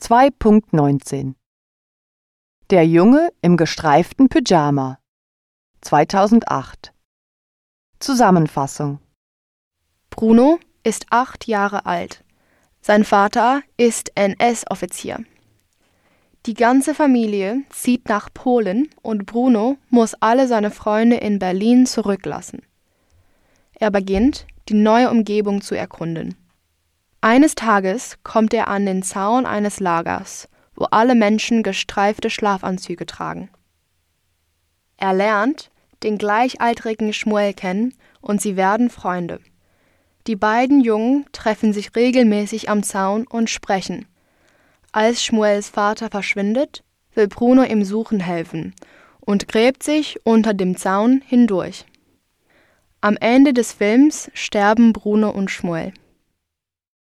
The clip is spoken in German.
2.19 Der Junge im gestreiften Pyjama 2008 Zusammenfassung Bruno ist acht Jahre alt. Sein Vater ist NS-Offizier. Die ganze Familie zieht nach Polen und Bruno muss alle seine Freunde in Berlin zurücklassen. Er beginnt, die neue Umgebung zu erkunden. Eines Tages kommt er an den Zaun eines Lagers, wo alle Menschen gestreifte Schlafanzüge tragen. Er lernt den gleichaltrigen Schmuel kennen und sie werden Freunde. Die beiden Jungen treffen sich regelmäßig am Zaun und sprechen. Als Schmuels Vater verschwindet, will Bruno ihm suchen helfen und gräbt sich unter dem Zaun hindurch. Am Ende des Films sterben Bruno und Schmuel.